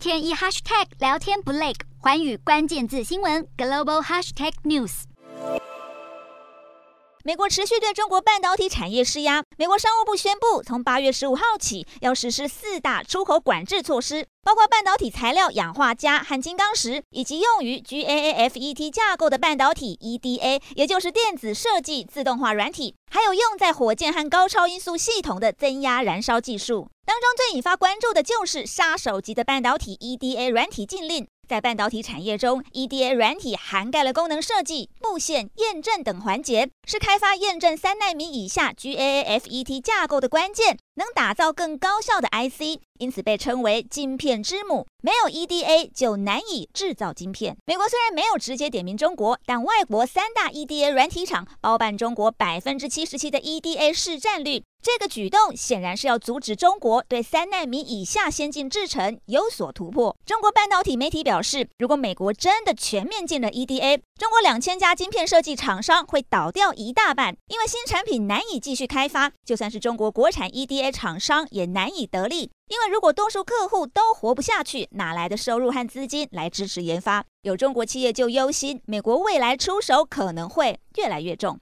天一 hashtag 聊天不累，寰宇关键字新闻 global hashtag news。美国持续对中国半导体产业施压。美国商务部宣布，从八月十五号起要实施四大出口管制措施，包括半导体材料氧化镓和金刚石，以及用于 GAAFET 架构的半导体 EDA，也就是电子设计自动化软体，还有用在火箭和高超音速系统的增压燃烧技术。当中最引发关注的就是杀手级的半导体 EDA 软体禁令。在半导体产业中，EDA 软体涵盖了功能设计、布线、验证等环节，是开发验证三奈米以下 GAAFET 架构的关键，能打造更高效的 IC，因此被称为晶片之母。没有 EDA 就难以制造晶片。美国虽然没有直接点名中国，但外国三大 EDA 软体厂包办中国百分之七十七的 EDA 市占率。这个举动显然是要阻止中国对三奈米以下先进制程有所突破。中国半导体媒体表示，如果美国真的全面禁了 EDA，中国两千家晶片设计厂商会倒掉一大半，因为新产品难以继续开发，就算是中国国产 EDA 厂商也难以得利。因为如果多数客户都活不下去，哪来的收入和资金来支持研发？有中国企业就忧心，美国未来出手可能会越来越重。